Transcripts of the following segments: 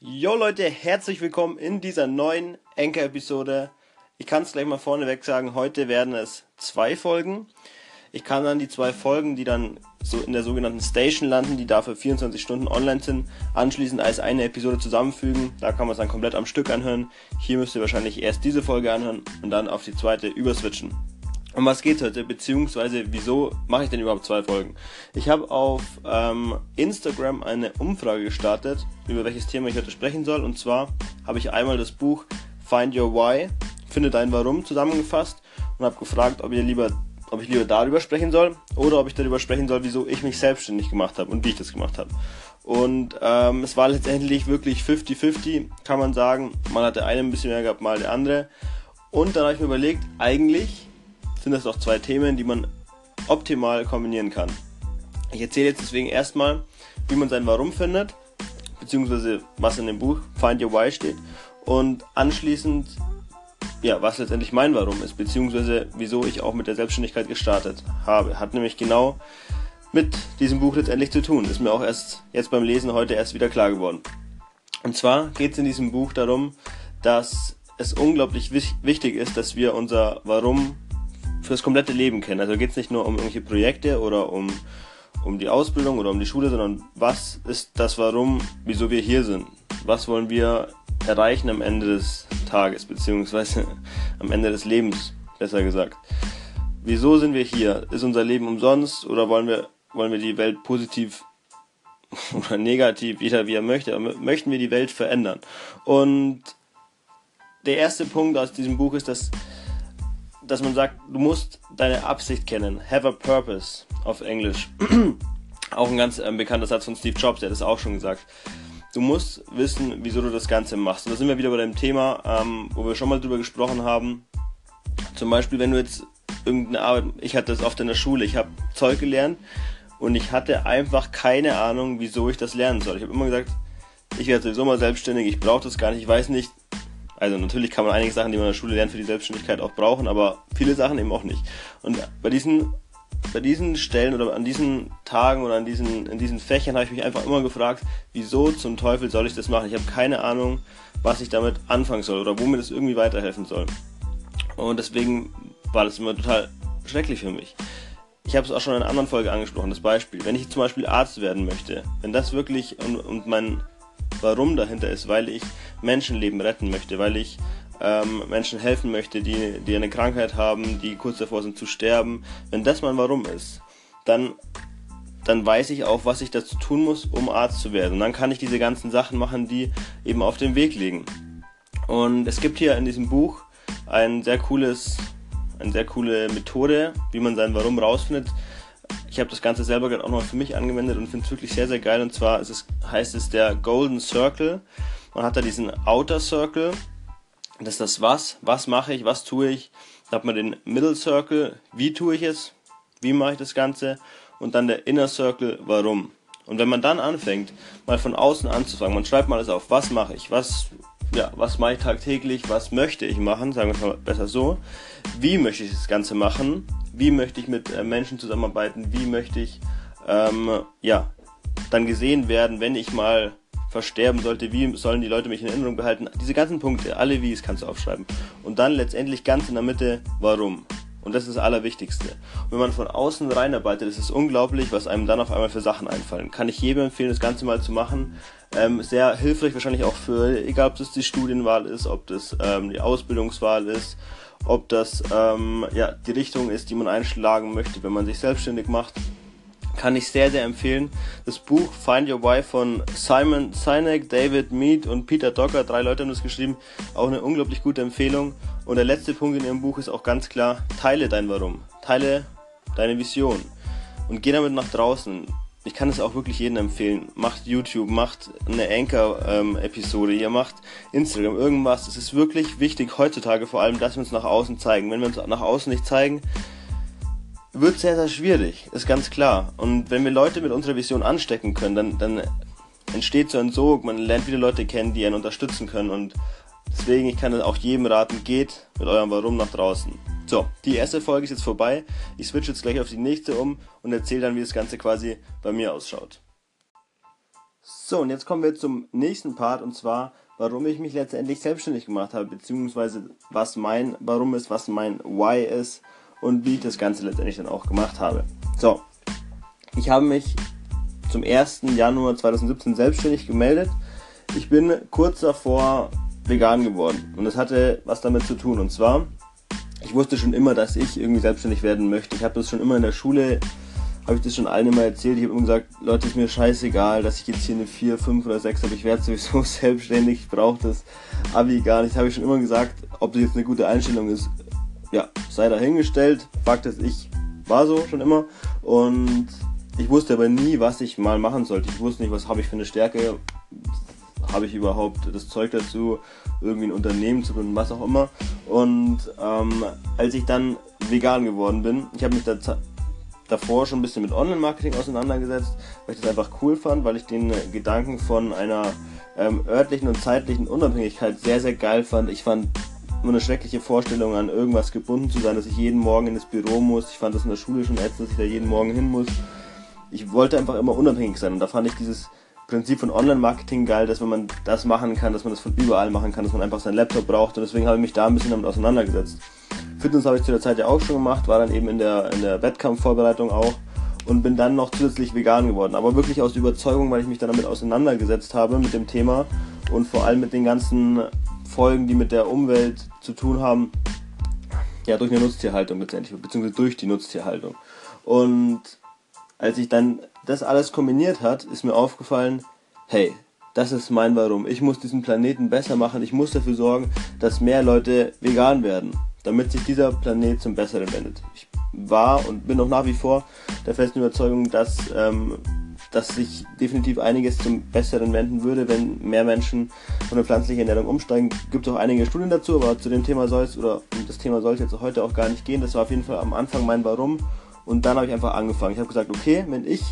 Jo Leute, herzlich willkommen in dieser neuen Enker-Episode. Ich kann es gleich mal vorneweg sagen, heute werden es zwei Folgen. Ich kann dann die zwei Folgen, die dann so in der sogenannten Station landen, die dafür 24 Stunden online sind, anschließend als eine Episode zusammenfügen. Da kann man es dann komplett am Stück anhören. Hier müsst ihr wahrscheinlich erst diese Folge anhören und dann auf die zweite überswitchen. Um was geht's heute? Beziehungsweise, wieso mache ich denn überhaupt zwei Folgen? Ich habe auf ähm, Instagram eine Umfrage gestartet, über welches Thema ich heute sprechen soll. Und zwar habe ich einmal das Buch Find Your Why, Finde dein Warum zusammengefasst und habe gefragt, ob ihr lieber ob ich lieber darüber sprechen soll oder ob ich darüber sprechen soll, wieso ich mich selbstständig gemacht habe und wie ich das gemacht habe. Und ähm, es war letztendlich wirklich 50-50, kann man sagen. Man hatte einen ein bisschen mehr gehabt, mal der andere. Und dann habe ich mir überlegt, eigentlich sind das doch zwei Themen, die man optimal kombinieren kann. Ich erzähle jetzt deswegen erstmal, wie man sein Warum findet, beziehungsweise was in dem Buch Find Your Why steht und anschließend ja, was letztendlich mein Warum ist, beziehungsweise wieso ich auch mit der Selbstständigkeit gestartet habe. Hat nämlich genau mit diesem Buch letztendlich zu tun. Ist mir auch erst jetzt beim Lesen heute erst wieder klar geworden. Und zwar geht es in diesem Buch darum, dass es unglaublich wichtig ist, dass wir unser Warum für das komplette Leben kennen. Also geht es nicht nur um irgendwelche Projekte oder um, um die Ausbildung oder um die Schule, sondern was ist das Warum, wieso wir hier sind? Was wollen wir erreichen am Ende des Tages, beziehungsweise am Ende des Lebens, besser gesagt. Wieso sind wir hier? Ist unser Leben umsonst oder wollen wir, wollen wir die Welt positiv oder negativ, jeder wie er möchte, aber möchten wir die Welt verändern? Und der erste Punkt aus diesem Buch ist, dass dass man sagt, du musst deine Absicht kennen. Have a purpose auf Englisch. auch ein ganz äh, bekannter Satz von Steve Jobs, der hat das auch schon gesagt. Du musst wissen, wieso du das Ganze machst. Und da sind wir wieder bei dem Thema, ähm, wo wir schon mal drüber gesprochen haben. Zum Beispiel, wenn du jetzt irgendeine Arbeit, ich hatte das oft in der Schule, ich habe Zeug gelernt und ich hatte einfach keine Ahnung, wieso ich das lernen soll. Ich habe immer gesagt, ich werde sowieso mal selbstständig, ich brauche das gar nicht, ich weiß nicht, also natürlich kann man einige Sachen, die man in der Schule lernt, für die Selbstständigkeit auch brauchen, aber viele Sachen eben auch nicht. Und bei diesen, bei diesen Stellen oder an diesen Tagen oder an diesen, in diesen Fächern habe ich mich einfach immer gefragt, wieso zum Teufel soll ich das machen? Ich habe keine Ahnung, was ich damit anfangen soll oder womit es irgendwie weiterhelfen soll. Und deswegen war das immer total schrecklich für mich. Ich habe es auch schon in einer anderen Folge angesprochen, das Beispiel. Wenn ich zum Beispiel Arzt werden möchte, wenn das wirklich und, und mein Warum dahinter ist, weil ich Menschenleben retten möchte, weil ich ähm, Menschen helfen möchte, die, die eine Krankheit haben, die kurz davor sind zu sterben. Wenn das mein Warum ist, dann, dann weiß ich auch, was ich dazu tun muss, um Arzt zu werden. Und dann kann ich diese ganzen Sachen machen, die eben auf dem Weg liegen. Und es gibt hier in diesem Buch ein sehr cooles, eine sehr coole Methode, wie man sein Warum rausfindet. Ich habe das Ganze selber gerade auch noch für mich angewendet und finde es wirklich sehr, sehr geil. Und zwar es, heißt es der Golden Circle. Man hat da diesen Outer Circle. Das ist das Was. Was mache ich? Was tue ich? Dann hat man den Middle Circle. Wie tue ich es? Wie mache ich das Ganze? Und dann der Inner Circle. Warum? Und wenn man dann anfängt, mal von außen anzufangen, man schreibt mal alles auf. Was mache ich? Was, ja, was mache ich tagtäglich? Was möchte ich machen? Sagen wir es mal besser so. Wie möchte ich das Ganze machen? Wie möchte ich mit äh, Menschen zusammenarbeiten, wie möchte ich ähm, ja, dann gesehen werden, wenn ich mal versterben sollte, wie sollen die Leute mich in Erinnerung behalten. Diese ganzen Punkte, alle Wies kannst du aufschreiben. Und dann letztendlich ganz in der Mitte, warum. Und das ist das Allerwichtigste. Und wenn man von außen reinarbeitet, ist es unglaublich, was einem dann auf einmal für Sachen einfallen. Kann ich jedem empfehlen, das Ganze mal zu machen. Ähm, sehr hilfreich wahrscheinlich auch für, egal ob das die Studienwahl ist, ob das ähm, die Ausbildungswahl ist ob das ähm, ja, die Richtung ist, die man einschlagen möchte, wenn man sich selbstständig macht. Kann ich sehr, sehr empfehlen. Das Buch Find Your Why von Simon Sinek, David Mead und Peter Docker, drei Leute haben das geschrieben, auch eine unglaublich gute Empfehlung. Und der letzte Punkt in ihrem Buch ist auch ganz klar, teile dein Warum, teile deine Vision und geh damit nach draußen ich kann es auch wirklich jedem empfehlen. Macht YouTube, macht eine Anchor-Episode, ähm, ihr macht Instagram, irgendwas. Es ist wirklich wichtig heutzutage vor allem, dass wir uns nach außen zeigen. Wenn wir uns nach außen nicht zeigen, wird es sehr, sehr schwierig, ist ganz klar. Und wenn wir Leute mit unserer Vision anstecken können, dann, dann entsteht so ein Sog, man lernt wieder Leute kennen, die einen unterstützen können. Und deswegen, ich kann auch jedem raten, geht mit eurem Warum nach draußen. So, die erste Folge ist jetzt vorbei. Ich switche jetzt gleich auf die nächste um und erzähle dann, wie das Ganze quasi bei mir ausschaut. So, und jetzt kommen wir zum nächsten Part und zwar, warum ich mich letztendlich selbstständig gemacht habe, beziehungsweise was mein Warum ist, was mein Why ist und wie ich das Ganze letztendlich dann auch gemacht habe. So, ich habe mich zum 1. Januar 2017 selbstständig gemeldet. Ich bin kurz davor vegan geworden und das hatte was damit zu tun und zwar, ich wusste schon immer, dass ich irgendwie selbstständig werden möchte. Ich habe das schon immer in der Schule habe ich das schon allen immer erzählt. Ich habe immer gesagt, Leute, ist mir scheißegal, dass ich jetzt hier eine 4, 5 oder 6 habe. Ich werde sowieso selbstständig. Ich brauche das Abi gar nicht. Das habe ich schon immer gesagt. Ob das jetzt eine gute Einstellung ist, ja, sei dahingestellt. Fakt ist, ich war so schon immer. Und ich wusste aber nie, was ich mal machen sollte. Ich wusste nicht, was habe ich für eine Stärke. Habe ich überhaupt das Zeug dazu, irgendwie ein Unternehmen zu gründen, was auch immer. Und ähm, als ich dann vegan geworden bin, ich habe mich da davor schon ein bisschen mit Online-Marketing auseinandergesetzt, weil ich das einfach cool fand, weil ich den Gedanken von einer ähm, örtlichen und zeitlichen Unabhängigkeit sehr, sehr geil fand. Ich fand nur eine schreckliche Vorstellung an irgendwas gebunden zu sein, dass ich jeden Morgen in das Büro muss. Ich fand das in der Schule schon ätzend, dass ich da jeden Morgen hin muss. Ich wollte einfach immer unabhängig sein und da fand ich dieses Prinzip von Online-Marketing geil, dass wenn man das machen kann, dass man das von überall machen kann, dass man einfach seinen Laptop braucht und deswegen habe ich mich da ein bisschen damit auseinandergesetzt. Fitness habe ich zu der Zeit ja auch schon gemacht, war dann eben in der, in der Wettkampfvorbereitung auch und bin dann noch zusätzlich vegan geworden. Aber wirklich aus Überzeugung, weil ich mich dann damit auseinandergesetzt habe, mit dem Thema und vor allem mit den ganzen Folgen, die mit der Umwelt zu tun haben, ja, durch eine Nutztierhaltung letztendlich, beziehungsweise durch die Nutztierhaltung. Und als ich dann das alles kombiniert hat, ist mir aufgefallen, hey, das ist mein Warum. Ich muss diesen Planeten besser machen. Ich muss dafür sorgen, dass mehr Leute vegan werden damit sich dieser Planet zum Besseren wendet. Ich war und bin auch nach wie vor der festen Überzeugung, dass, ähm, dass sich definitiv einiges zum Besseren wenden würde, wenn mehr Menschen von der pflanzlichen Ernährung umsteigen. Gibt es auch einige Studien dazu, aber zu dem Thema soll es, oder um das Thema soll es jetzt heute auch gar nicht gehen. Das war auf jeden Fall am Anfang mein Warum. Und dann habe ich einfach angefangen. Ich habe gesagt, okay, wenn ich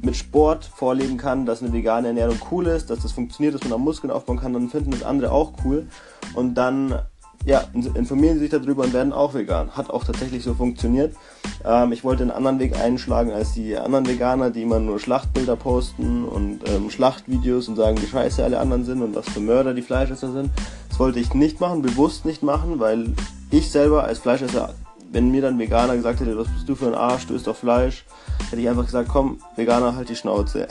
mit Sport vorleben kann, dass eine vegane Ernährung cool ist, dass das funktioniert, dass man da Muskeln aufbauen kann, dann finden das andere auch cool. Und dann ja, informieren sich darüber und werden auch vegan. Hat auch tatsächlich so funktioniert. Ähm, ich wollte einen anderen Weg einschlagen als die anderen Veganer, die immer nur Schlachtbilder posten und ähm, Schlachtvideos und sagen, wie scheiße alle anderen sind und was für Mörder die Fleischesser sind. Das wollte ich nicht machen, bewusst nicht machen, weil ich selber als Fleischesser, wenn mir dann Veganer gesagt hätte, was bist du für ein Arsch, du isst doch Fleisch, hätte ich einfach gesagt, komm, Veganer, halt die Schnauze.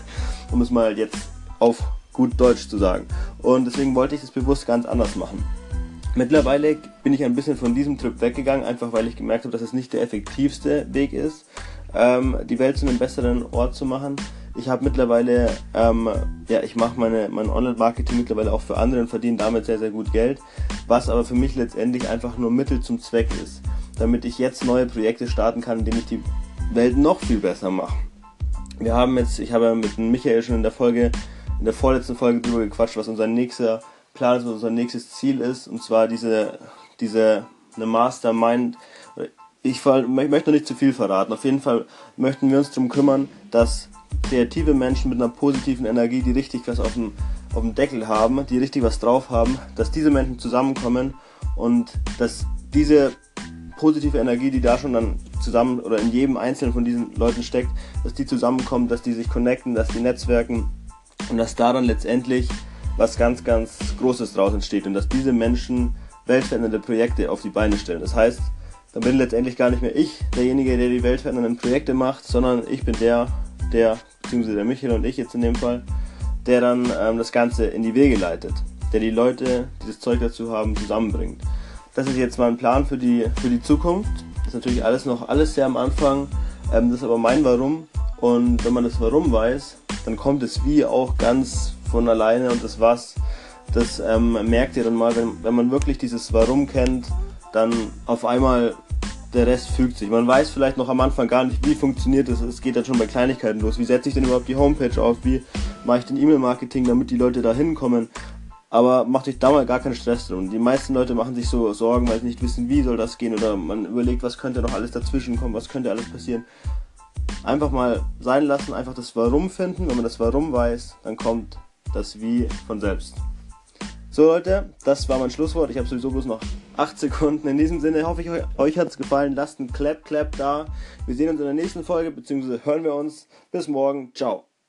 um es mal jetzt auf gut Deutsch zu sagen. Und deswegen wollte ich das bewusst ganz anders machen. Mittlerweile bin ich ein bisschen von diesem Trip weggegangen, einfach weil ich gemerkt habe, dass es nicht der effektivste Weg ist, ähm, die Welt zu einem besseren Ort zu machen. Ich habe mittlerweile, ähm, ja, ich mache meine, mein Online-Marketing mittlerweile auch für andere und verdiene damit sehr, sehr gut Geld, was aber für mich letztendlich einfach nur Mittel zum Zweck ist, damit ich jetzt neue Projekte starten kann, indem ich die Welt noch viel besser mache. Wir haben jetzt, ich habe mit Michael schon in der Folge, in der vorletzten Folge drüber gequatscht, was unser nächster Plan ist, was unser nächstes Ziel ist, und zwar diese, diese eine Mastermind. Ich, ich möchte noch nicht zu viel verraten. Auf jeden Fall möchten wir uns darum kümmern, dass kreative Menschen mit einer positiven Energie, die richtig was auf dem, auf dem Deckel haben, die richtig was drauf haben, dass diese Menschen zusammenkommen und dass diese positive Energie, die da schon dann zusammen oder in jedem einzelnen von diesen Leuten steckt, dass die zusammenkommen, dass die sich connecten, dass die netzwerken und dass da dann letztendlich was ganz, ganz Großes draus entsteht und dass diese Menschen weltverändernde Projekte auf die Beine stellen. Das heißt, dann bin letztendlich gar nicht mehr ich derjenige, der die weltverändernden Projekte macht, sondern ich bin der, der, beziehungsweise der Michael und ich jetzt in dem Fall, der dann ähm, das Ganze in die Wege leitet, der die Leute, die das Zeug dazu haben, zusammenbringt. Das ist jetzt mein Plan für die, für die Zukunft. Das ist natürlich alles noch alles sehr am Anfang. Ähm, das ist aber mein Warum. Und wenn man das Warum weiß, dann kommt es wie auch ganz von alleine und das was, das ähm, merkt ihr dann mal, wenn, wenn man wirklich dieses Warum kennt, dann auf einmal der Rest fügt sich. Man weiß vielleicht noch am Anfang gar nicht, wie funktioniert es. Es geht dann schon bei Kleinigkeiten los. Wie setze ich denn überhaupt die Homepage auf? Wie mache ich den E-Mail-Marketing, damit die Leute da hinkommen? Aber macht euch da mal gar keinen Stress drum. Die meisten Leute machen sich so Sorgen, weil sie nicht wissen, wie soll das gehen oder man überlegt, was könnte noch alles dazwischen kommen, was könnte alles passieren. Einfach mal sein lassen, einfach das Warum finden. Wenn man das Warum weiß, dann kommt das Wie von selbst. So Leute, das war mein Schlusswort. Ich habe sowieso bloß noch 8 Sekunden. In diesem Sinne hoffe ich, euch hat es gefallen. Lasst einen Clap, Clap da. Wir sehen uns in der nächsten Folge, beziehungsweise hören wir uns. Bis morgen. Ciao.